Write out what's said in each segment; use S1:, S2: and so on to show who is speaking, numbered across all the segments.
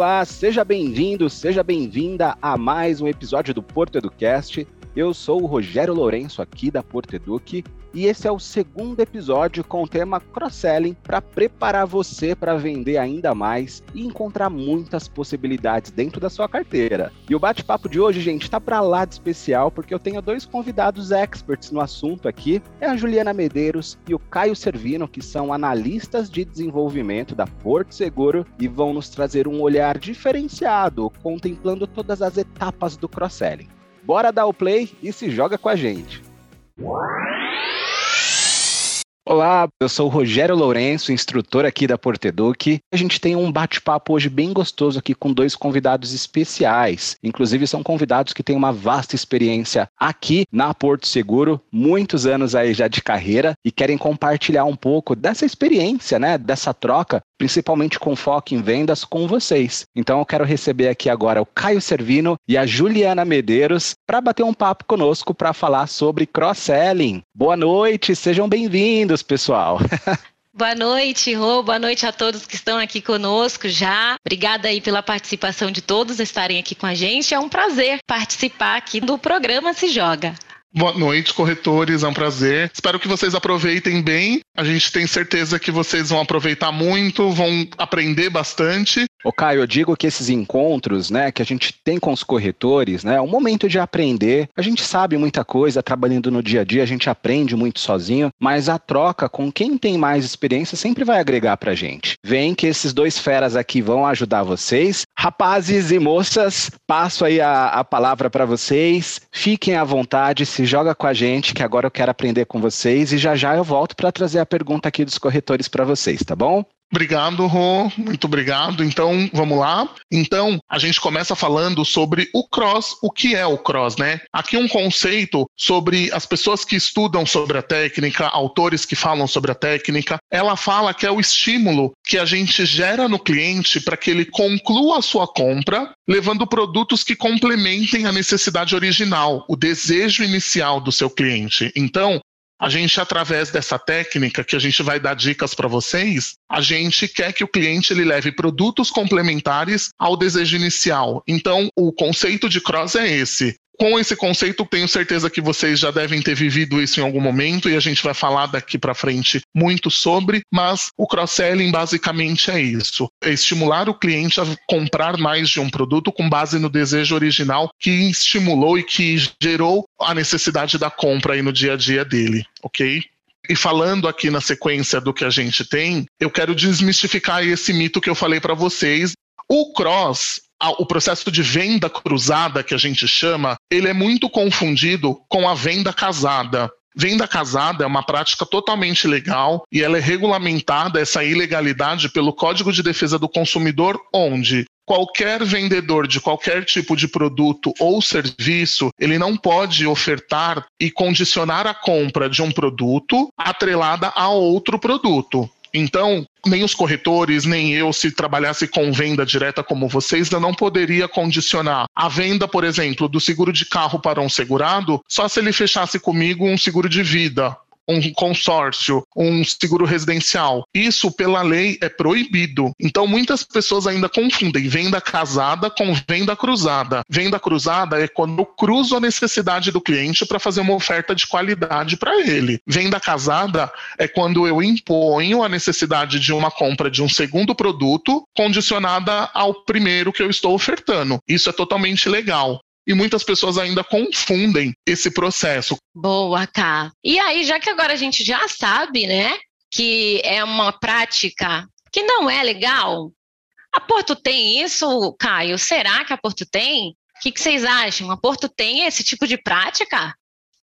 S1: Olá, seja bem-vindo, seja bem-vinda a mais um episódio do Porto Educast. Eu sou o Rogério Lourenço aqui da Porto Eduque e esse é o segundo episódio com o tema cross-selling para preparar você para vender ainda mais e encontrar muitas possibilidades dentro da sua carteira. E o bate-papo de hoje, gente, está para lá de especial porque eu tenho dois convidados experts no assunto aqui, é a Juliana Medeiros e o Caio Servino, que são analistas de desenvolvimento da Porto Seguro e vão nos trazer um olhar diferenciado, contemplando todas as etapas do cross-selling. Bora dar o play e se joga com a gente. Olá, eu sou o Rogério Lourenço, instrutor aqui da Porteduc. A gente tem um bate-papo hoje bem gostoso aqui com dois convidados especiais. Inclusive, são convidados que têm uma vasta experiência aqui na Porto Seguro, muitos anos aí já de carreira, e querem compartilhar um pouco dessa experiência, né? Dessa troca, principalmente com foco em vendas com vocês. Então, eu quero receber aqui agora o Caio Servino e a Juliana Medeiros para bater um papo conosco para falar sobre cross-selling. Boa noite, sejam bem-vindos pessoal.
S2: Boa noite, Rô. Boa noite a todos que estão aqui conosco já. Obrigada aí pela participação de todos estarem aqui com a gente. É um prazer participar aqui do programa Se Joga.
S3: Boa noite, corretores. É um prazer. Espero que vocês aproveitem bem. A gente tem certeza que vocês vão aproveitar muito, vão aprender bastante.
S1: Ô Caio, eu digo que esses encontros, né, que a gente tem com os corretores, né, é um momento de aprender. A gente sabe muita coisa, trabalhando no dia a dia, a gente aprende muito sozinho, mas a troca com quem tem mais experiência sempre vai agregar pra gente. Vem que esses dois feras aqui vão ajudar vocês. Rapazes e moças, passo aí a, a palavra para vocês. Fiquem à vontade, se joga com a gente, que agora eu quero aprender com vocês e já já eu volto para trazer a pergunta aqui dos corretores para vocês, tá bom?
S3: Obrigado, Rô. Muito obrigado. Então, vamos lá. Então, a gente começa falando sobre o cross. O que é o cross, né? Aqui um conceito sobre as pessoas que estudam sobre a técnica, autores que falam sobre a técnica. Ela fala que é o estímulo que a gente gera no cliente para que ele conclua a sua compra, levando produtos que complementem a necessidade original, o desejo inicial do seu cliente. Então, a gente, através dessa técnica que a gente vai dar dicas para vocês, a gente quer que o cliente ele leve produtos complementares ao desejo inicial. Então, o conceito de cross é esse com esse conceito, tenho certeza que vocês já devem ter vivido isso em algum momento e a gente vai falar daqui para frente muito sobre, mas o cross-selling basicamente é isso: é estimular o cliente a comprar mais de um produto com base no desejo original que estimulou e que gerou a necessidade da compra aí no dia a dia dele, ok? E falando aqui na sequência do que a gente tem, eu quero desmistificar esse mito que eu falei para vocês. O cross o processo de venda cruzada, que a gente chama, ele é muito confundido com a venda casada. Venda casada é uma prática totalmente legal e ela é regulamentada, essa ilegalidade, pelo Código de Defesa do Consumidor, onde qualquer vendedor de qualquer tipo de produto ou serviço, ele não pode ofertar e condicionar a compra de um produto atrelada a outro produto. Então, nem os corretores, nem eu, se trabalhasse com venda direta como vocês, eu não poderia condicionar. A venda, por exemplo, do seguro de carro para um segurado só se ele fechasse comigo um seguro de vida um consórcio, um seguro residencial. Isso, pela lei, é proibido. Então, muitas pessoas ainda confundem venda casada com venda cruzada. Venda cruzada é quando eu cruzo a necessidade do cliente para fazer uma oferta de qualidade para ele. Venda casada é quando eu imponho a necessidade de uma compra de um segundo produto condicionada ao primeiro que eu estou ofertando. Isso é totalmente legal e muitas pessoas ainda confundem esse processo.
S2: Boa, Cá. E aí, já que agora a gente já sabe, né, que é uma prática que não é legal, a Porto tem isso, Caio? Será que a Porto tem? O que, que vocês acham? A Porto tem esse tipo de prática?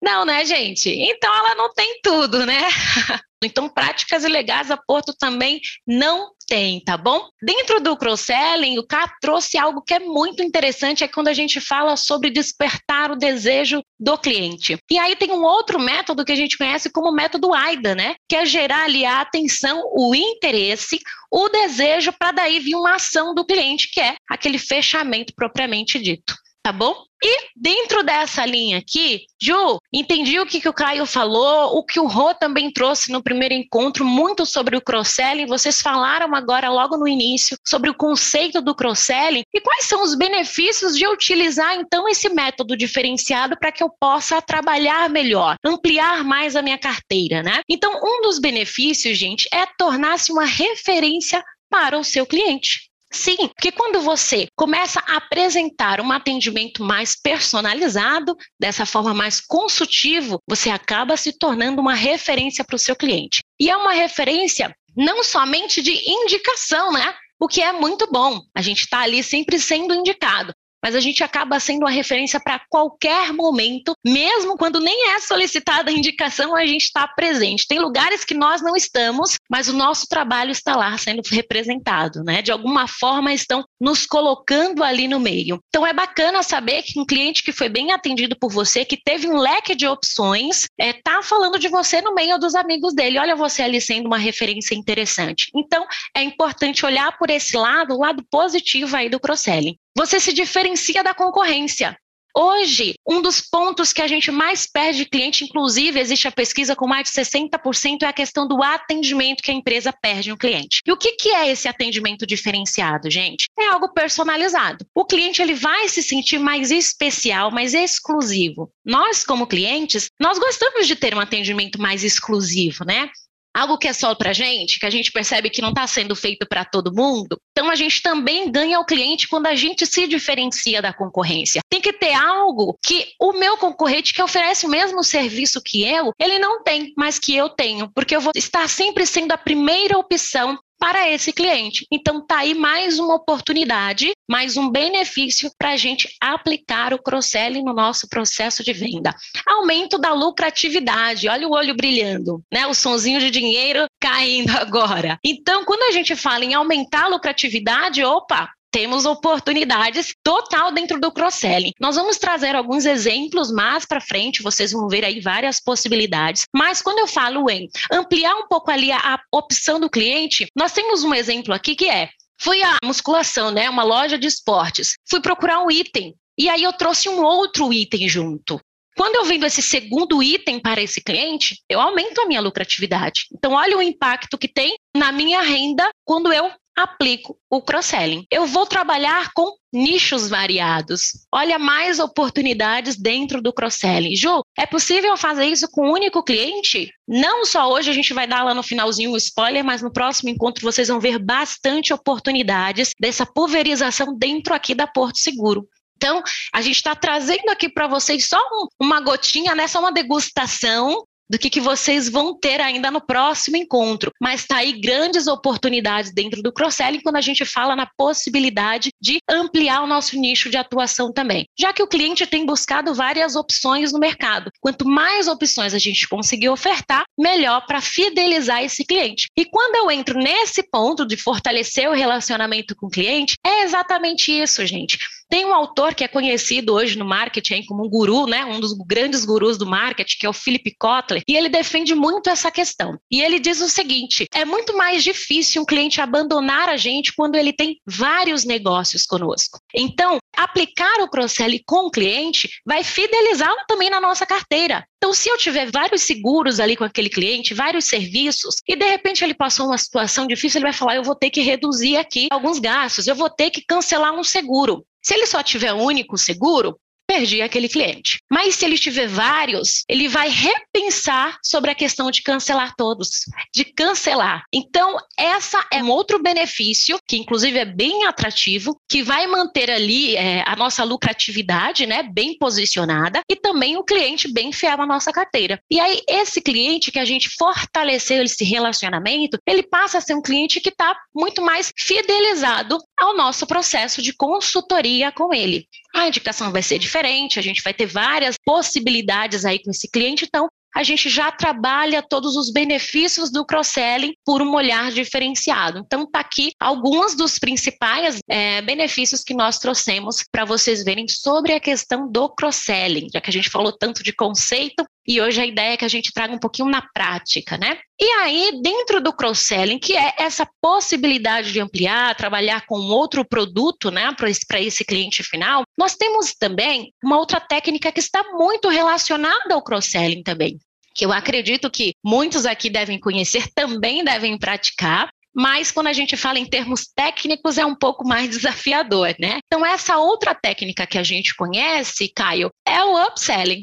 S2: Não, né, gente? Então ela não tem tudo, né? Então, práticas ilegais a Porto também não tem, tá bom? Dentro do cross-selling, o K trouxe algo que é muito interessante, é quando a gente fala sobre despertar o desejo do cliente. E aí tem um outro método que a gente conhece como método AIDA, né? Que é gerar ali a atenção, o interesse, o desejo para daí vir uma ação do cliente, que é aquele fechamento propriamente dito. Tá bom? E dentro dessa linha aqui, Ju, entendi o que, que o Caio falou, o que o Rô também trouxe no primeiro encontro, muito sobre o cross-selling. Vocês falaram agora, logo no início, sobre o conceito do cross-selling e quais são os benefícios de utilizar, então, esse método diferenciado para que eu possa trabalhar melhor, ampliar mais a minha carteira, né? Então, um dos benefícios, gente, é tornar-se uma referência para o seu cliente. Sim, porque quando você começa a apresentar um atendimento mais personalizado, dessa forma mais consultivo, você acaba se tornando uma referência para o seu cliente. E é uma referência não somente de indicação, né? O que é muito bom. A gente está ali sempre sendo indicado mas a gente acaba sendo uma referência para qualquer momento, mesmo quando nem é solicitada a indicação, a gente está presente. Tem lugares que nós não estamos, mas o nosso trabalho está lá sendo representado, né? De alguma forma estão nos colocando ali no meio. Então é bacana saber que um cliente que foi bem atendido por você, que teve um leque de opções, está é, tá falando de você no meio dos amigos dele. Olha você ali sendo uma referência interessante. Então é importante olhar por esse lado, o lado positivo aí do cross-selling você se diferencia da concorrência. Hoje, um dos pontos que a gente mais perde cliente, inclusive existe a pesquisa com mais de 60%, é a questão do atendimento que a empresa perde no cliente. E o que, que é esse atendimento diferenciado, gente? É algo personalizado. O cliente ele vai se sentir mais especial, mais exclusivo. Nós, como clientes, nós gostamos de ter um atendimento mais exclusivo, né? Algo que é só para gente, que a gente percebe que não está sendo feito para todo mundo. Então a gente também ganha o cliente quando a gente se diferencia da concorrência. Tem que ter algo que o meu concorrente que oferece o mesmo serviço que eu, ele não tem, mas que eu tenho, porque eu vou estar sempre sendo a primeira opção para esse cliente. Então, tá aí mais uma oportunidade, mais um benefício para a gente aplicar o cross-selling no nosso processo de venda. Aumento da lucratividade, olha o olho brilhando, né? O sonzinho de dinheiro caindo agora. Então, quando a gente fala em aumentar a lucratividade, opa, temos oportunidades total dentro do cross-selling. Nós vamos trazer alguns exemplos mais para frente, vocês vão ver aí várias possibilidades. Mas quando eu falo em ampliar um pouco ali a, opção do cliente, nós temos um exemplo aqui que é Fui à musculação, né? Uma loja de esportes. Fui procurar um item. E aí eu trouxe um outro item junto. Quando eu vendo esse segundo item para esse cliente, eu aumento a minha lucratividade. Então, olha o impacto que tem na minha renda quando eu aplico o cross-selling. Eu vou trabalhar com nichos variados. Olha mais oportunidades dentro do cross-selling. Ju, é possível fazer isso com um único cliente? Não só hoje a gente vai dar lá no finalzinho um spoiler, mas no próximo encontro vocês vão ver bastante oportunidades dessa pulverização dentro aqui da Porto Seguro. Então, a gente está trazendo aqui para vocês só um, uma gotinha, né? Só uma degustação do que, que vocês vão ter ainda no próximo encontro. Mas está aí grandes oportunidades dentro do cross-selling quando a gente fala na possibilidade de ampliar o nosso nicho de atuação também. Já que o cliente tem buscado várias opções no mercado. Quanto mais opções a gente conseguir ofertar, melhor para fidelizar esse cliente. E quando eu entro nesse ponto de fortalecer o relacionamento com o cliente, é exatamente isso, gente. Tem um autor que é conhecido hoje no marketing como um guru, né? Um dos grandes gurus do marketing, que é o Philip Kotler, e ele defende muito essa questão. E ele diz o seguinte: é muito mais difícil um cliente abandonar a gente quando ele tem vários negócios conosco. Então, aplicar o cross-sell com o cliente vai fidelizá-lo também na nossa carteira. Então, se eu tiver vários seguros ali com aquele cliente, vários serviços, e de repente ele passou uma situação difícil, ele vai falar: eu vou ter que reduzir aqui alguns gastos, eu vou ter que cancelar um seguro. Se ele só tiver único seguro, perdi aquele cliente. Mas se ele tiver vários, ele vai repensar sobre a questão de cancelar todos, de cancelar. Então, essa é um outro benefício que inclusive é bem atrativo, que vai manter ali é, a nossa lucratividade, né, bem posicionada e também o cliente bem fiel à nossa carteira. E aí esse cliente que a gente fortaleceu esse relacionamento, ele passa a ser um cliente que está muito mais fidelizado ao nosso processo de consultoria com ele. A indicação vai ser diferente, a gente vai ter várias possibilidades aí com esse cliente, então a gente já trabalha todos os benefícios do cross-selling por um olhar diferenciado. Então, tá aqui alguns dos principais é, benefícios que nós trouxemos para vocês verem sobre a questão do cross-selling, já que a gente falou tanto de conceito, e hoje a ideia é que a gente traga um pouquinho na prática, né? E aí, dentro do cross-selling, que é essa possibilidade de ampliar, trabalhar com outro produto, né, para esse cliente final, nós temos também uma outra técnica que está muito relacionada ao cross-selling também, que eu acredito que muitos aqui devem conhecer, também devem praticar, mas quando a gente fala em termos técnicos é um pouco mais desafiador, né? Então, essa outra técnica que a gente conhece, Caio, é o upselling.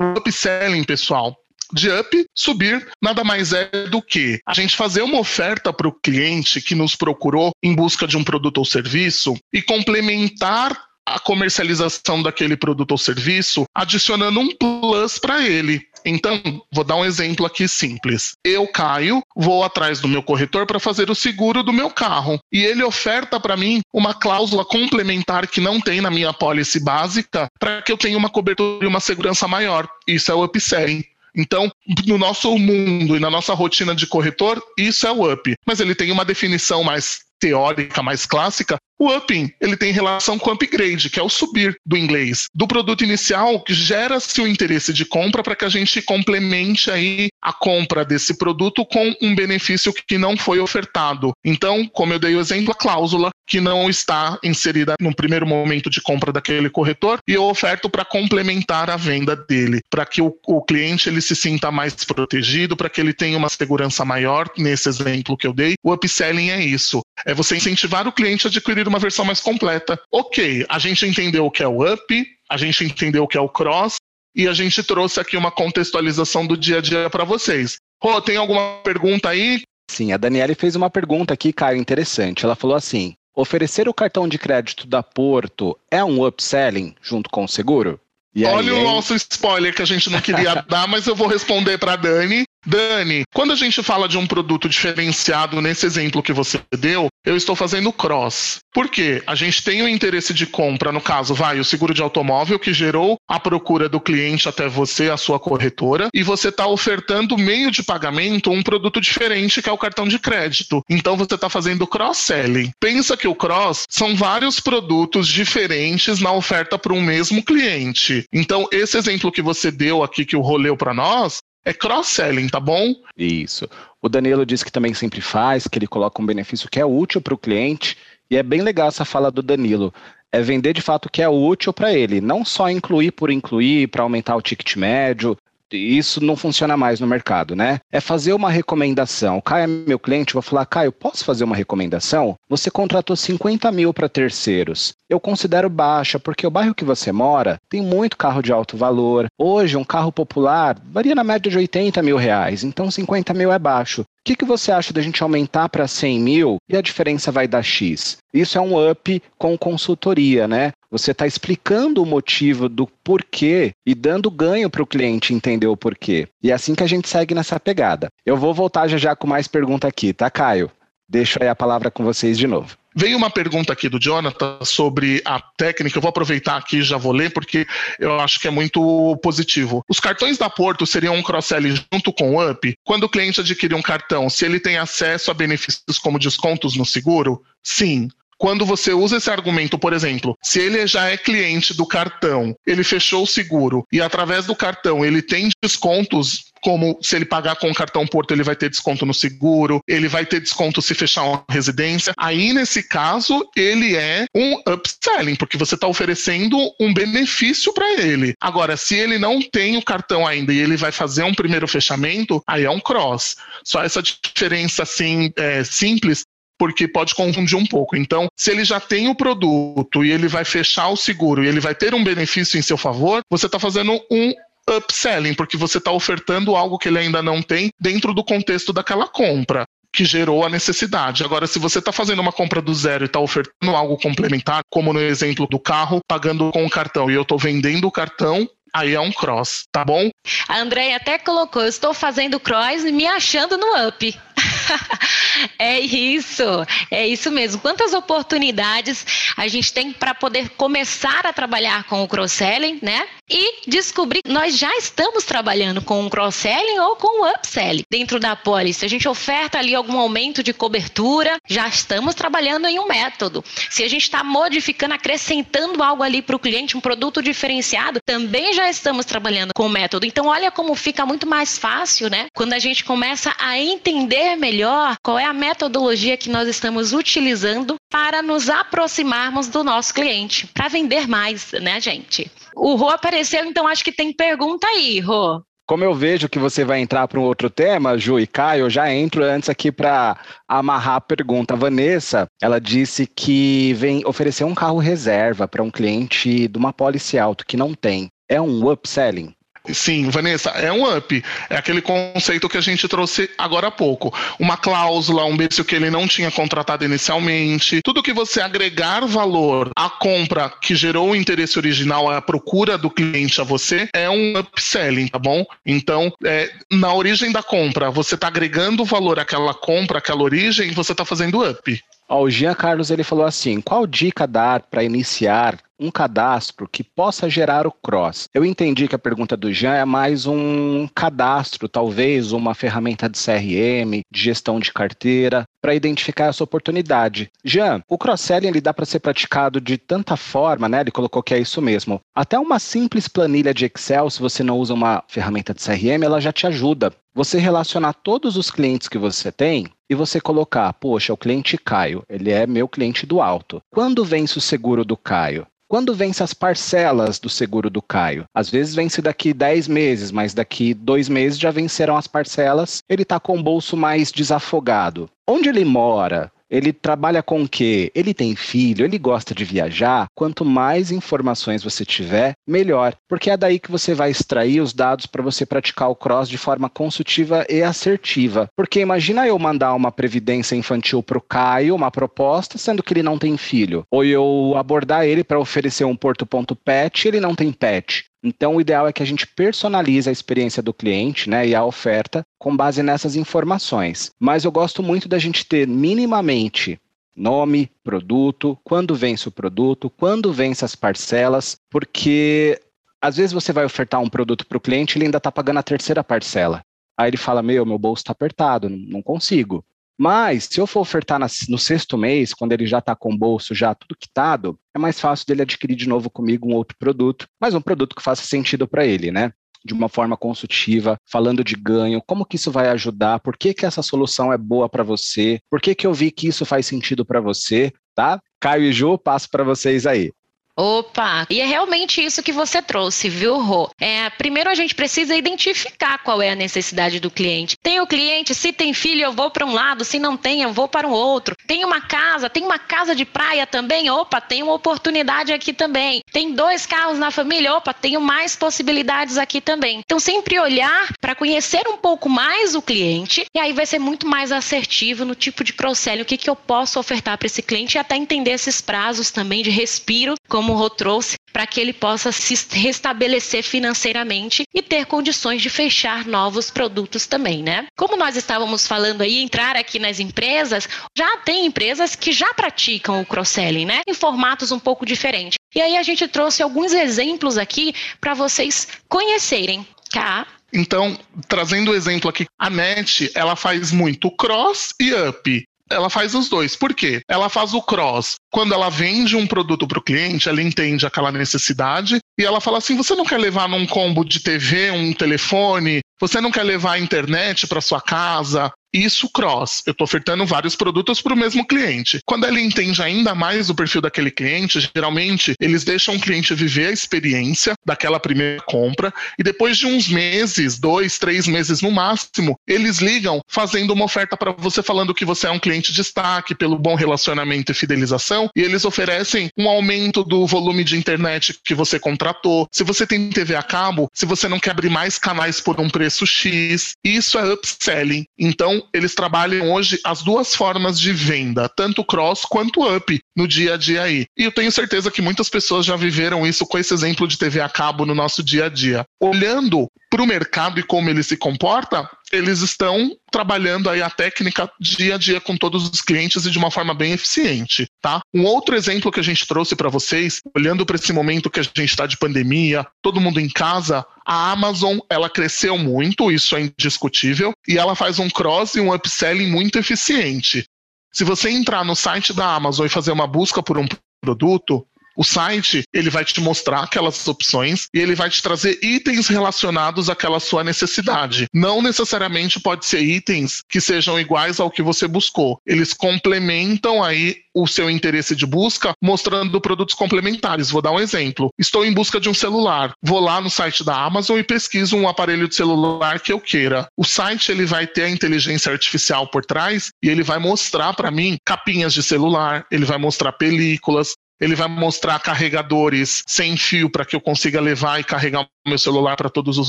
S3: O upselling, pessoal, de up, subir, nada mais é do que a gente fazer uma oferta para o cliente que nos procurou em busca de um produto ou serviço e complementar a comercialização daquele produto ou serviço, adicionando um plus para ele. Então, vou dar um exemplo aqui simples. Eu, Caio, vou atrás do meu corretor para fazer o seguro do meu carro e ele oferta para mim uma cláusula complementar que não tem na minha pólice básica para que eu tenha uma cobertura e uma segurança maior. Isso é o upselling. Então, no nosso mundo e na nossa rotina de corretor, isso é o up. Mas ele tem uma definição mais teórica, mais clássica, o upping, ele tem relação com upgrade, que é o subir do inglês, do produto inicial, que gera-se o interesse de compra para que a gente complemente aí a compra desse produto com um benefício que não foi ofertado. Então, como eu dei o exemplo, a cláusula que não está inserida no primeiro momento de compra daquele corretor e eu oferto para complementar a venda dele, para que o, o cliente ele se sinta mais protegido, para que ele tenha uma segurança maior, nesse exemplo que eu dei. O upselling é isso, é você incentivar o cliente a adquirir uma versão mais completa. Ok, a gente entendeu o que é o up, a gente entendeu o que é o cross, e a gente trouxe aqui uma contextualização do dia a dia para vocês. Rô, tem alguma pergunta aí?
S1: Sim, a Daniele fez uma pergunta aqui, Caio, interessante. Ela falou assim: oferecer o cartão de crédito da Porto é um upselling junto com o seguro?
S3: E Olha aí, o nosso spoiler que a gente não queria dar, mas eu vou responder para Dani. Dani, quando a gente fala de um produto diferenciado nesse exemplo que você deu, eu estou fazendo cross. Por quê? A gente tem o interesse de compra, no caso, vai, o seguro de automóvel que gerou a procura do cliente até você, a sua corretora, e você está ofertando meio de pagamento um produto diferente que é o cartão de crédito. Então você está fazendo cross-selling. Pensa que o cross são vários produtos diferentes na oferta para um mesmo cliente. Então, esse exemplo que você deu aqui, que o roleu para nós, é cross-selling, tá bom?
S1: Isso. O Danilo disse que também sempre faz, que ele coloca um benefício que é útil para o cliente, e é bem legal essa fala do Danilo. É vender de fato o que é útil para ele, não só incluir por incluir, para aumentar o ticket médio, isso não funciona mais no mercado, né? É fazer uma recomendação. Caio é meu cliente, vou falar, Caio, posso fazer uma recomendação? Você contratou 50 mil para terceiros. Eu considero baixa, porque o bairro que você mora tem muito carro de alto valor. Hoje, um carro popular varia na média de 80 mil reais, então 50 mil é baixo. O que, que você acha da gente aumentar para 100 mil e a diferença vai dar X? Isso é um up com consultoria, né? Você está explicando o motivo do porquê e dando ganho para o cliente entender o porquê. E é assim que a gente segue nessa pegada. Eu vou voltar já já com mais pergunta aqui, tá, Caio? Deixo aí a palavra com vocês de novo.
S3: Veio uma pergunta aqui do Jonathan sobre a técnica. Eu vou aproveitar aqui e já vou ler, porque eu acho que é muito positivo. Os cartões da Porto seriam um cross-selling junto com o UP? Quando o cliente adquire um cartão, se ele tem acesso a benefícios como descontos no seguro? Sim quando você usa esse argumento, por exemplo, se ele já é cliente do cartão, ele fechou o seguro e através do cartão ele tem descontos como se ele pagar com o cartão Porto, ele vai ter desconto no seguro, ele vai ter desconto se fechar uma residência. Aí, nesse caso, ele é um upselling, porque você está oferecendo um benefício para ele. Agora, se ele não tem o cartão ainda e ele vai fazer um primeiro fechamento, aí é um cross. Só essa diferença assim é, simples porque pode confundir um pouco. Então, se ele já tem o produto e ele vai fechar o seguro e ele vai ter um benefício em seu favor, você está fazendo um upselling, porque você está ofertando algo que ele ainda não tem dentro do contexto daquela compra que gerou a necessidade. Agora, se você está fazendo uma compra do zero e está ofertando algo complementar, como no exemplo do carro, pagando com o cartão e eu estou vendendo o cartão, aí é um cross, tá bom?
S2: A Andréia até colocou, estou fazendo cross e me achando no up. é isso, é isso mesmo. Quantas oportunidades a gente tem para poder começar a trabalhar com o cross-selling, né? E descobrir que nós já estamos trabalhando com um cross-selling ou com um upselling dentro da pólice. A gente oferta ali algum aumento de cobertura, já estamos trabalhando em um método. Se a gente está modificando, acrescentando algo ali para o cliente, um produto diferenciado, também já estamos trabalhando com o método. Então, olha como fica muito mais fácil, né? Quando a gente começa a entender melhor qual é a metodologia que nós estamos utilizando para nos aproximarmos do nosso cliente, para vender mais, né, gente? O Rô apareceu, então acho que tem pergunta aí, Rô.
S1: Como eu vejo que você vai entrar para um outro tema, Ju e Caio, eu já entro antes aqui para amarrar a pergunta. A Vanessa, ela disse que vem oferecer um carro reserva para um cliente de uma policy alto que não tem. É um upselling?
S3: Sim, Vanessa, é um up. É aquele conceito que a gente trouxe agora há pouco. Uma cláusula, um benefício que ele não tinha contratado inicialmente. Tudo que você agregar valor à compra que gerou o interesse original, a procura do cliente a você, é um upselling, tá bom? Então, é, na origem da compra, você está agregando valor àquela compra, àquela origem, você está fazendo up.
S1: Ó, o Jean Carlos ele falou assim: qual dica dar para iniciar um cadastro que possa gerar o cross? Eu entendi que a pergunta do Jean é mais um cadastro, talvez uma ferramenta de CRM, de gestão de carteira, para identificar essa oportunidade. Jean, o cross-selling ele dá para ser praticado de tanta forma, né? Ele colocou que é isso mesmo. Até uma simples planilha de Excel, se você não usa uma ferramenta de CRM, ela já te ajuda. Você relacionar todos os clientes que você tem e você colocar, poxa, o cliente Caio, ele é meu cliente do alto. Quando vence o seguro do Caio? Quando vence as parcelas do seguro do Caio? Às vezes vence daqui 10 meses, mas daqui dois meses já venceram as parcelas. Ele está com o bolso mais desafogado. Onde ele mora? Ele trabalha com o quê? Ele tem filho, ele gosta de viajar. Quanto mais informações você tiver, melhor, porque é daí que você vai extrair os dados para você praticar o cross de forma consultiva e assertiva. Porque imagina eu mandar uma previdência infantil para o Caio, uma proposta, sendo que ele não tem filho, ou eu abordar ele para oferecer um porto.pet, ele não tem pet. Então, o ideal é que a gente personalize a experiência do cliente né, e a oferta com base nessas informações. Mas eu gosto muito da gente ter minimamente nome, produto, quando vence o produto, quando vence as parcelas, porque às vezes você vai ofertar um produto para o cliente e ele ainda está pagando a terceira parcela. Aí ele fala: Meu, meu bolso está apertado, não consigo. Mas, se eu for ofertar no sexto mês, quando ele já está com o bolso já tudo quitado, é mais fácil dele adquirir de novo comigo um outro produto, mas um produto que faça sentido para ele, né? De uma forma consultiva, falando de ganho, como que isso vai ajudar, por que, que essa solução é boa para você, por que, que eu vi que isso faz sentido para você, tá? Caio e Ju, passo para vocês aí.
S2: Opa! E é realmente isso que você trouxe, viu, Rô? É, primeiro a gente precisa identificar qual é a necessidade do cliente. Tem o cliente, se tem filho, eu vou para um lado, se não tem, eu vou para o um outro. Tem uma casa, tem uma casa de praia também, opa, tem uma oportunidade aqui também. Tem dois carros na família, opa, tenho mais possibilidades aqui também. Então, sempre olhar para conhecer um pouco mais o cliente e aí vai ser muito mais assertivo no tipo de cross-selling, o que, que eu posso ofertar para esse cliente e até entender esses prazos também de respiro, como como o Rô trouxe, para que ele possa se restabelecer financeiramente e ter condições de fechar novos produtos também, né? Como nós estávamos falando aí, entrar aqui nas empresas, já tem empresas que já praticam o cross-selling, né? Em formatos um pouco diferentes. E aí a gente trouxe alguns exemplos aqui para vocês conhecerem, tá?
S3: Então, trazendo o exemplo aqui, a NET, ela faz muito cross e up ela faz os dois. Por quê? Ela faz o cross. Quando ela vende um produto para o cliente, ela entende aquela necessidade e ela fala assim: você não quer levar num combo de TV, um telefone? Você não quer levar a internet para sua casa? Isso cross. Eu estou ofertando vários produtos para o mesmo cliente. Quando ele entende ainda mais o perfil daquele cliente, geralmente eles deixam o cliente viver a experiência daquela primeira compra e depois de uns meses, dois, três meses no máximo, eles ligam fazendo uma oferta para você falando que você é um cliente de destaque pelo bom relacionamento e fidelização e eles oferecem um aumento do volume de internet que você contratou. Se você tem TV a cabo, se você não quer abrir mais canais por um preço X, isso é upselling. Então, eles trabalham hoje as duas formas de venda, tanto cross quanto up, no dia a dia aí. E eu tenho certeza que muitas pessoas já viveram isso com esse exemplo de TV a cabo no nosso dia a dia. Olhando para o mercado e como ele se comporta, eles estão trabalhando aí a técnica dia a dia com todos os clientes e de uma forma bem eficiente, tá? Um outro exemplo que a gente trouxe para vocês, olhando para esse momento que a gente está de pandemia, todo mundo em casa, a Amazon, ela cresceu muito, isso é indiscutível, e ela faz um cross e um upselling muito eficiente. Se você entrar no site da Amazon e fazer uma busca por um produto, o site, ele vai te mostrar aquelas opções e ele vai te trazer itens relacionados àquela sua necessidade. Não necessariamente pode ser itens que sejam iguais ao que você buscou. Eles complementam aí o seu interesse de busca, mostrando produtos complementares. Vou dar um exemplo. Estou em busca de um celular. Vou lá no site da Amazon e pesquiso um aparelho de celular que eu queira. O site ele vai ter a inteligência artificial por trás e ele vai mostrar para mim capinhas de celular, ele vai mostrar películas, ele vai mostrar carregadores sem fio para que eu consiga levar e carregar o meu celular para todos os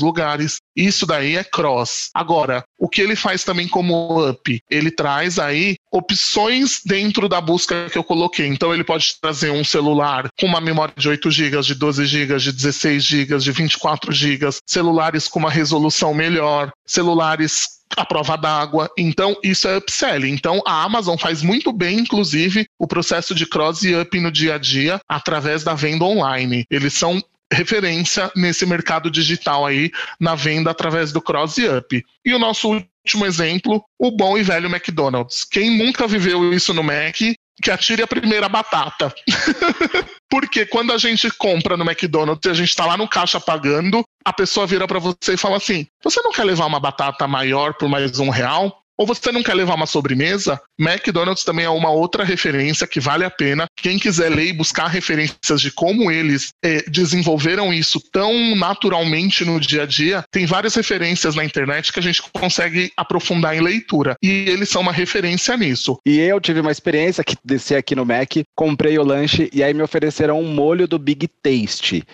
S3: lugares. Isso daí é cross. Agora, o que ele faz também como up? Ele traz aí opções dentro da busca que eu coloquei. Então ele pode trazer um celular com uma memória de 8 GB, de 12 GB, de 16 GB, de 24 GB, celulares com uma resolução melhor, celulares a prova d'água. Então, isso é upselling. Então, a Amazon faz muito bem, inclusive, o processo de cross e up no dia a dia através da venda online. Eles são referência nesse mercado digital aí, na venda através do cross e up. E o nosso último exemplo, o bom e velho McDonald's. Quem nunca viveu isso no Mac, que atire a primeira batata. Porque quando a gente compra no McDonald's e a gente está lá no caixa pagando, a pessoa vira para você e fala assim: Você não quer levar uma batata maior por mais um real? Ou você não quer levar uma sobremesa? McDonald's também é uma outra referência que vale a pena. Quem quiser ler e buscar referências de como eles é, desenvolveram isso tão naturalmente no dia a dia, tem várias referências na internet que a gente consegue aprofundar em leitura. E eles são uma referência nisso.
S1: E eu tive uma experiência que desci aqui no Mac, comprei o lanche e aí me ofereceram um molho do Big Taste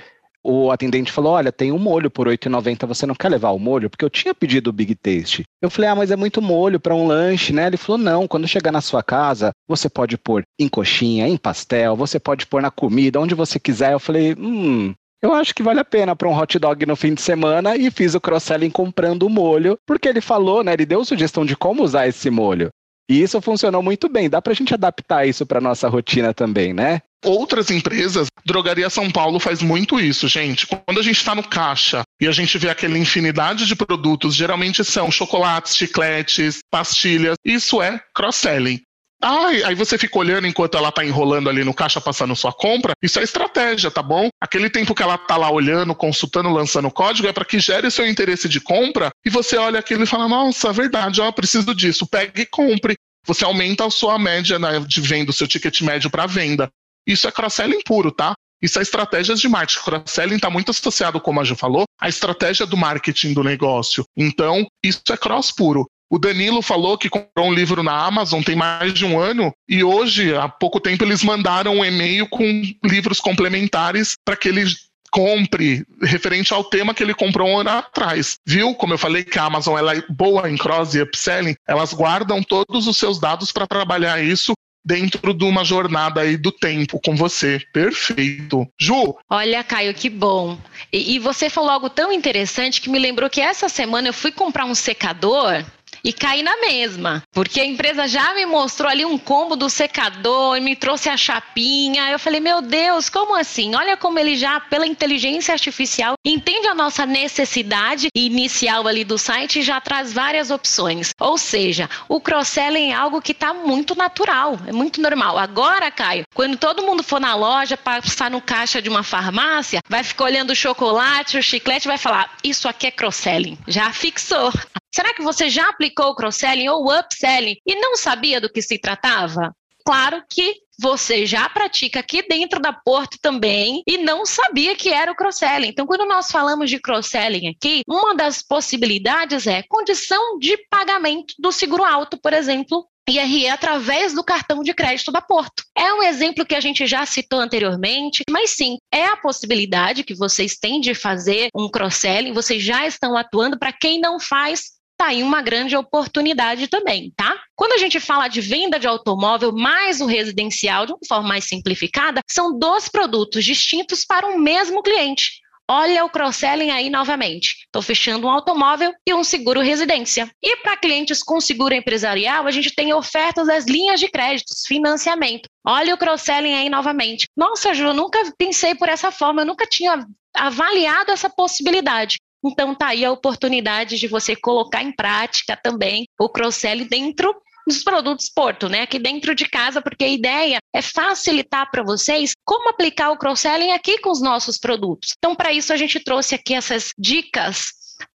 S1: o atendente falou: Olha, tem um molho por R$ 8,90, você não quer levar o molho? Porque eu tinha pedido o Big Taste. Eu falei: Ah, mas é muito molho para um lanche, né? Ele falou: Não, quando chegar na sua casa, você pode pôr em coxinha, em pastel, você pode pôr na comida, onde você quiser. Eu falei: Hum, eu acho que vale a pena para um hot dog no fim de semana e fiz o cross-selling comprando o molho, porque ele falou, né? Ele deu sugestão de como usar esse molho. E isso funcionou muito bem. Dá para a gente adaptar isso para nossa rotina também, né?
S3: Outras empresas, Drogaria São Paulo faz muito isso, gente. Quando a gente está no caixa e a gente vê aquela infinidade de produtos, geralmente são chocolates, chicletes, pastilhas, isso é cross-selling. Ai, aí você fica olhando enquanto ela tá enrolando ali no caixa passando sua compra. Isso é estratégia, tá bom? Aquele tempo que ela tá lá olhando, consultando, lançando código é para que gere seu interesse de compra e você olha aquilo e fala: "Nossa, é verdade, ó, preciso disso". Pegue e compre. Você aumenta a sua média né, de venda, o seu ticket médio para venda. Isso é cross-selling puro, tá? Isso é estratégias de marketing. Cross-selling está muito associado, como a Ju falou, à estratégia do marketing do negócio. Então, isso é cross puro. O Danilo falou que comprou um livro na Amazon tem mais de um ano e hoje, há pouco tempo, eles mandaram um e-mail com livros complementares para que ele compre referente ao tema que ele comprou um ano atrás. Viu? Como eu falei que a Amazon ela é boa em cross e upselling, elas guardam todos os seus dados para trabalhar isso dentro de uma jornada aí do tempo com você. Perfeito. Ju?
S2: Olha, Caio, que bom. E, e você falou algo tão interessante que me lembrou que essa semana eu fui comprar um secador e caí na mesma, porque a empresa já me mostrou ali um combo do secador, me trouxe a chapinha. Eu falei, meu Deus, como assim? Olha como ele já, pela inteligência artificial, entende a nossa necessidade inicial ali do site e já traz várias opções. Ou seja, o cross-selling é algo que está muito natural, é muito normal. Agora, Caio, quando todo mundo for na loja, passar no caixa de uma farmácia, vai ficar olhando o chocolate, o chiclete, vai falar: Isso aqui é cross-selling. Já fixou. Será que você já aplicou o cross-selling ou upselling e não sabia do que se tratava? Claro que você já pratica aqui dentro da Porto também e não sabia que era o cross-selling. Então, quando nós falamos de cross-selling aqui, uma das possibilidades é condição de pagamento do seguro alto, por exemplo, IRE através do cartão de crédito da Porto. É um exemplo que a gente já citou anteriormente, mas sim, é a possibilidade que vocês têm de fazer um cross-selling, vocês já estão atuando para quem não faz tá aí uma grande oportunidade também, tá? Quando a gente fala de venda de automóvel mais o residencial, de uma forma mais simplificada, são dois produtos distintos para o mesmo cliente. Olha o cross-selling aí novamente. Estou fechando um automóvel e um seguro residência. E para clientes com seguro empresarial, a gente tem ofertas das linhas de créditos, financiamento. Olha o cross-selling aí novamente. Nossa, Ju, eu nunca pensei por essa forma, eu nunca tinha avaliado essa possibilidade. Então tá aí a oportunidade de você colocar em prática também o cross-selling dentro dos produtos Porto, né? Aqui dentro de casa, porque a ideia é facilitar para vocês como aplicar o cross-selling aqui com os nossos produtos. Então, para isso, a gente trouxe aqui essas dicas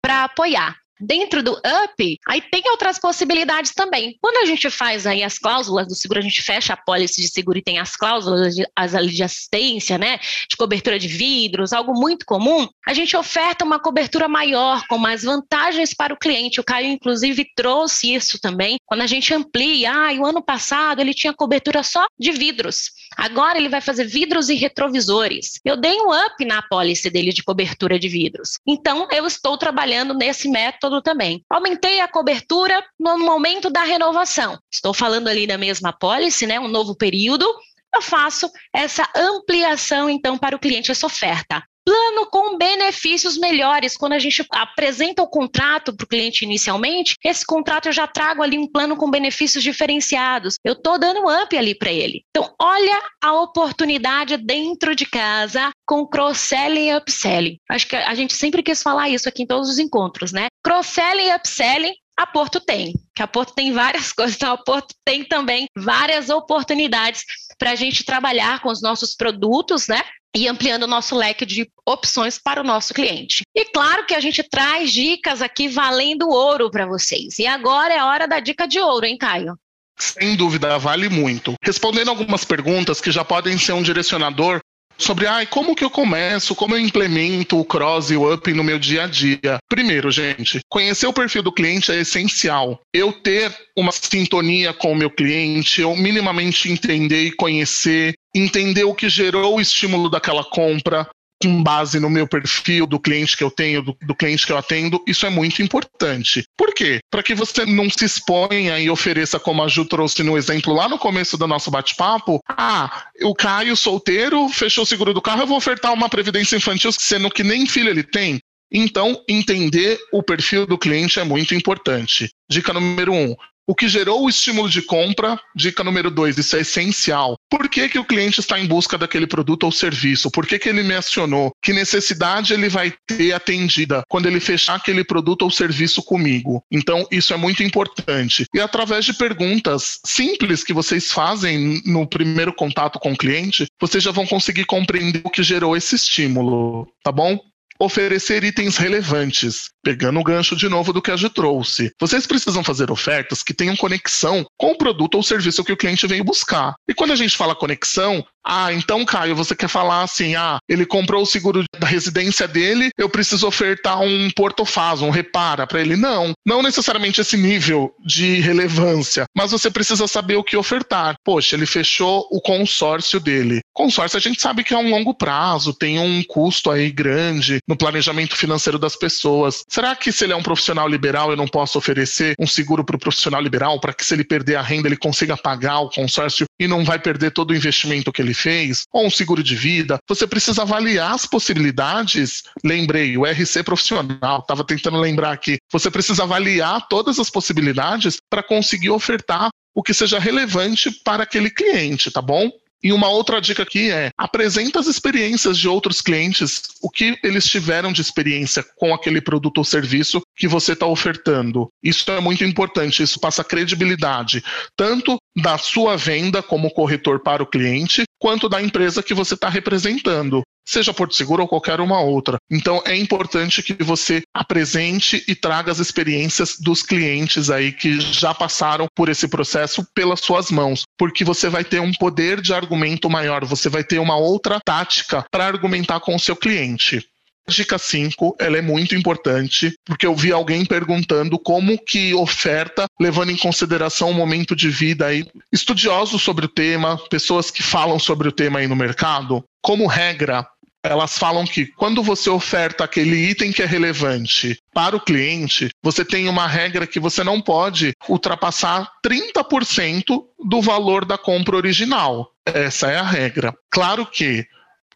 S2: para apoiar. Dentro do UP, aí tem outras possibilidades também. Quando a gente faz aí as cláusulas do seguro, a gente fecha a pólice de seguro e tem as cláusulas de, as de assistência, né, de cobertura de vidros, algo muito comum, a gente oferta uma cobertura maior, com mais vantagens para o cliente. O Caio, inclusive, trouxe isso também. Quando a gente amplia, ah, o ano passado ele tinha cobertura só de vidros. Agora ele vai fazer vidros e retrovisores. Eu dei um up na pólice dele de cobertura de vidros. Então, eu estou trabalhando nesse método também. Aumentei a cobertura no momento da renovação. Estou falando ali da mesma pólice, né? Um novo período. Eu faço essa ampliação, então, para o cliente, essa oferta plano com benefícios melhores. Quando a gente apresenta o contrato para o cliente inicialmente, esse contrato eu já trago ali um plano com benefícios diferenciados. Eu estou dando um up ali para ele. Então, olha a oportunidade dentro de casa com cross-selling e upselling. Acho que a gente sempre quis falar isso aqui em todos os encontros, né? Cross-selling e upselling a Porto tem, que a Porto tem várias coisas, então a Porto tem também várias oportunidades para a gente trabalhar com os nossos produtos, né? E ampliando o nosso leque de opções para o nosso cliente. E claro que a gente traz dicas aqui valendo ouro para vocês. E agora é hora da dica de ouro, hein, Caio?
S3: Sem dúvida, vale muito. Respondendo algumas perguntas que já podem ser um direcionador sobre ah, como que eu começo, como eu implemento o cross e o up no meu dia a dia. Primeiro, gente, conhecer o perfil do cliente é essencial. Eu ter uma sintonia com o meu cliente, eu minimamente entender e conhecer, entender o que gerou o estímulo daquela compra, com base no meu perfil do cliente que eu tenho, do, do, cliente que eu atendo, isso é muito importante. Por quê? Para que você não se exponha e ofereça, como a Ju trouxe no exemplo lá no começo do nosso bate-papo, ah, o Caio solteiro fechou o seguro do carro, eu vou ofertar uma previdência infantil, sendo que nem filho ele tem. Então, entender o perfil do cliente é muito importante. Dica número um: o que gerou o estímulo de compra, dica número dois, isso é essencial. Por que, que o cliente está em busca daquele produto ou serviço? Por que, que ele me acionou? Que necessidade ele vai ter atendida quando ele fechar aquele produto ou serviço comigo? Então, isso é muito importante. E através de perguntas simples que vocês fazem no primeiro contato com o cliente, vocês já vão conseguir compreender o que gerou esse estímulo, tá bom? oferecer itens relevantes, pegando o gancho de novo do que a Ju trouxe. Vocês precisam fazer ofertas que tenham conexão com o produto ou serviço que o cliente veio buscar. E quando a gente fala conexão, ah, então, Caio, você quer falar assim: ah, ele comprou o seguro da residência dele, eu preciso ofertar um portofaz, um repara para ele. Não, não necessariamente esse nível de relevância, mas você precisa saber o que ofertar. Poxa, ele fechou o consórcio dele. Consórcio a gente sabe que é um longo prazo, tem um custo aí grande no planejamento financeiro das pessoas. Será que se ele é um profissional liberal, eu não posso oferecer um seguro para o profissional liberal para que se ele perder a renda, ele consiga pagar o consórcio e não vai perder todo o investimento que ele fez, ou um seguro de vida, você precisa avaliar as possibilidades. Lembrei, o RC profissional, estava tentando lembrar aqui. Você precisa avaliar todas as possibilidades para conseguir ofertar o que seja relevante para aquele cliente, tá bom? E uma outra dica aqui é: apresenta as experiências de outros clientes, o que eles tiveram de experiência com aquele produto ou serviço que você está ofertando. Isso é muito importante, isso passa credibilidade, tanto da sua venda como corretor para o cliente, quanto da empresa que você está representando seja Porto Seguro ou qualquer uma outra. Então é importante que você apresente e traga as experiências dos clientes aí que já passaram por esse processo pelas suas mãos, porque você vai ter um poder de argumento maior, você vai ter uma outra tática para argumentar com o seu cliente. Dica 5, ela é muito importante, porque eu vi alguém perguntando como que oferta, levando em consideração o momento de vida aí, estudiosos sobre o tema, pessoas que falam sobre o tema aí no mercado, como regra, elas falam que quando você oferta aquele item que é relevante para o cliente, você tem uma regra que você não pode ultrapassar 30% do valor da compra original. Essa é a regra. Claro que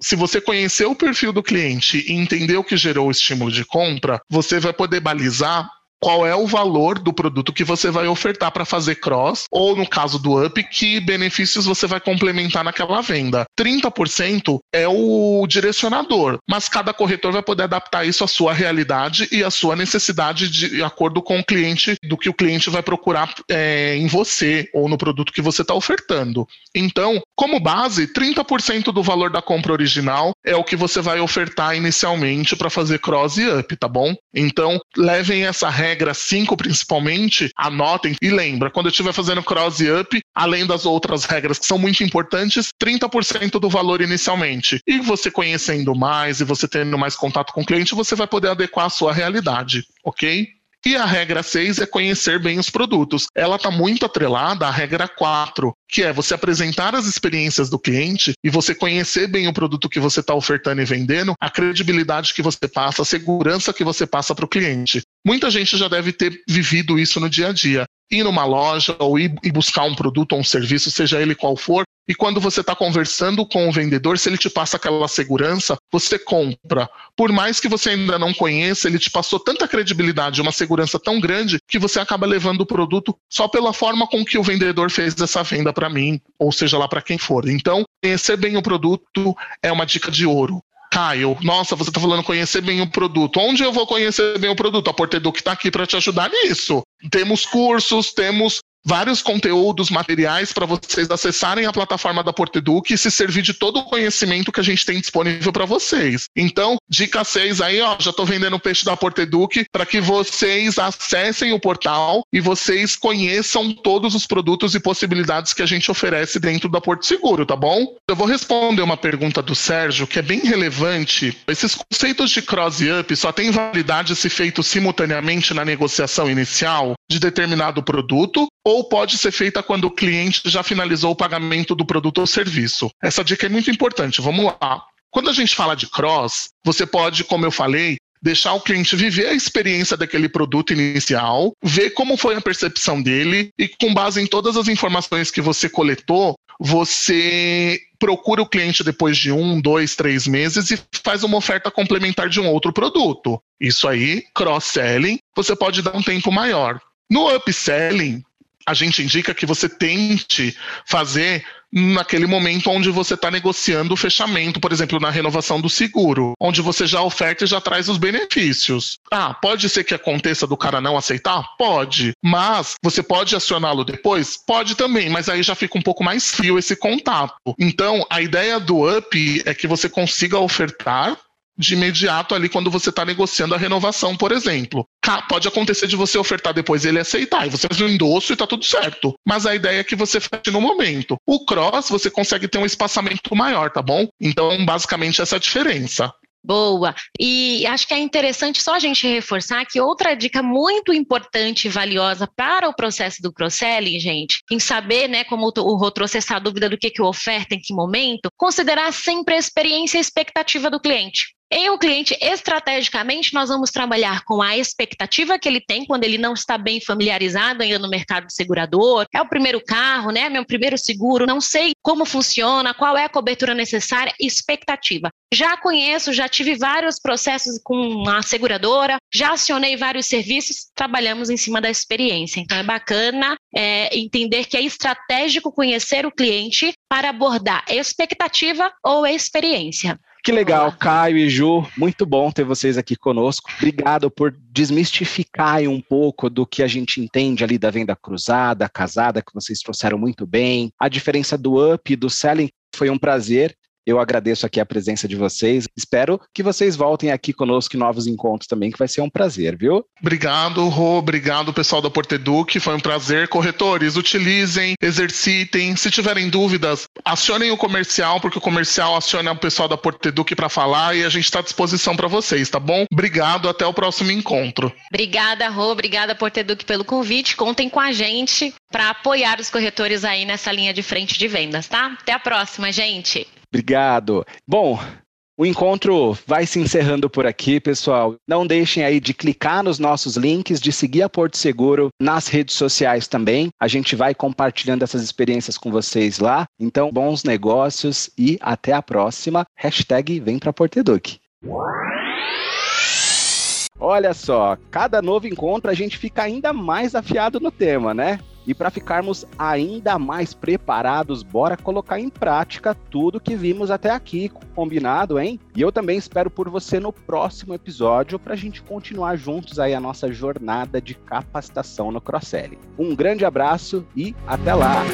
S3: se você conhecer o perfil do cliente e entender o que gerou o estímulo de compra, você vai poder balizar qual é o valor do produto que você vai ofertar para fazer cross, ou no caso do up, que benefícios você vai complementar naquela venda. 30% é o direcionador, mas cada corretor vai poder adaptar isso à sua realidade e à sua necessidade de acordo com o cliente, do que o cliente vai procurar é, em você ou no produto que você está ofertando. Então, como base, 30% do valor da compra original é o que você vai ofertar inicialmente para fazer cross e up, tá bom? Então, levem essa regra regra 5 principalmente, anotem e lembra, quando eu estiver fazendo cross up, além das outras regras que são muito importantes, 30% do valor inicialmente. E você conhecendo mais e você tendo mais contato com o cliente, você vai poder adequar a sua realidade, ok? E a regra 6 é conhecer bem os produtos. Ela está muito atrelada à regra 4, que é você apresentar as experiências do cliente e você conhecer bem o produto que você está ofertando e vendendo, a credibilidade que você passa, a segurança que você passa para o cliente. Muita gente já deve ter vivido isso no dia a dia. Ir numa loja ou ir buscar um produto ou um serviço, seja ele qual for, e quando você está conversando com o vendedor, se ele te passa aquela segurança, você compra. Por mais que você ainda não conheça, ele te passou tanta credibilidade, uma segurança tão grande, que você acaba levando o produto só pela forma com que o vendedor fez essa venda para mim, ou seja lá para quem for. Então, conhecer bem o produto é uma dica de ouro. Caio, nossa, você está falando conhecer bem o produto. Onde eu vou conhecer bem o produto? A Porteduc está aqui para te ajudar nisso. Temos cursos, temos vários conteúdos, materiais para vocês acessarem a plataforma da Porteduc e se servir de todo o conhecimento que a gente tem disponível para vocês. Então, dica 6 aí, ó, já estou vendendo peixe da Porteduc para que vocês acessem o portal e vocês conheçam todos os produtos e possibilidades que a gente oferece dentro da Porto Seguro, tá bom? Eu vou responder uma pergunta do Sérgio que é bem relevante. Esses conceitos de cross e up só têm validade se feito simultaneamente na negociação inicial de determinado produto ou pode ser feita quando o cliente já finalizou o pagamento do produto ou serviço. Essa dica é muito importante. Vamos lá. Quando a gente fala de cross, você pode, como eu falei, deixar o cliente viver a experiência daquele produto inicial, ver como foi a percepção dele e com base em todas as informações que você coletou, você procura o cliente depois de um, dois, três meses e faz uma oferta complementar de um outro produto. Isso aí, cross-selling, você pode dar um tempo maior. No upselling, a gente indica que você tente fazer naquele momento onde você está negociando o fechamento, por exemplo, na renovação do seguro, onde você já oferta e já traz os benefícios. Ah, pode ser que aconteça do cara não aceitar? Pode. Mas você pode acioná-lo depois? Pode também, mas aí já fica um pouco mais frio esse contato. Então, a ideia do up é que você consiga ofertar de imediato ali quando você está negociando a renovação, por exemplo. Pode acontecer de você ofertar depois ele aceitar, e você faz um endosso e está tudo certo. Mas a ideia é que você feche no momento. O cross, você consegue ter um espaçamento maior, tá bom? Então, basicamente, essa é a diferença.
S2: Boa. E acho que é interessante só a gente reforçar que outra dica muito importante e valiosa para o processo do cross-selling, gente, em saber, né, como o Rô trouxe essa dúvida do que, que oferta, em que momento, considerar sempre a experiência e expectativa do cliente. Em um cliente, estrategicamente, nós vamos trabalhar com a expectativa que ele tem quando ele não está bem familiarizado ainda no mercado segurador. É o primeiro carro, né? Meu primeiro seguro, não sei como funciona, qual é a cobertura necessária, expectativa. Já conheço, já tive vários processos com a seguradora, já acionei vários serviços, trabalhamos em cima da experiência. Então é bacana é, entender que é estratégico conhecer o cliente para abordar expectativa ou experiência.
S1: Que legal, Caio e Ju, muito bom ter vocês aqui conosco. Obrigado por desmistificar um pouco do que a gente entende ali da venda cruzada, casada, que vocês trouxeram muito bem. A diferença do up e do selling foi um prazer. Eu agradeço aqui a presença de vocês. Espero que vocês voltem aqui conosco em novos encontros também, que vai ser um prazer, viu?
S3: Obrigado, Rô. Obrigado, pessoal da Porteduc. Foi um prazer. Corretores, utilizem, exercitem. Se tiverem dúvidas, acionem o comercial, porque o comercial aciona o pessoal da Porteduc para falar e a gente está à disposição para vocês, tá bom? Obrigado. Até o próximo encontro.
S2: Obrigada, Rô. Obrigada, Porteduc, pelo convite. Contem com a gente para apoiar os corretores aí nessa linha de frente de vendas, tá? Até a próxima, gente.
S1: Obrigado. Bom, O encontro vai se encerrando por aqui, pessoal. Não deixem aí de clicar nos nossos links, de seguir a Porto Seguro nas redes sociais também. A gente vai compartilhando essas experiências com vocês lá. Então, bons negócios e até a próxima. Hashtag vem pra Porteduc. Olha só, cada novo encontro a gente fica ainda mais afiado no tema, né? E para ficarmos ainda mais preparados, bora colocar em prática tudo que vimos até aqui, combinado, hein? E eu também espero por você no próximo episódio para a gente continuar juntos aí a nossa jornada de capacitação no cross-selling. Um grande abraço e até lá!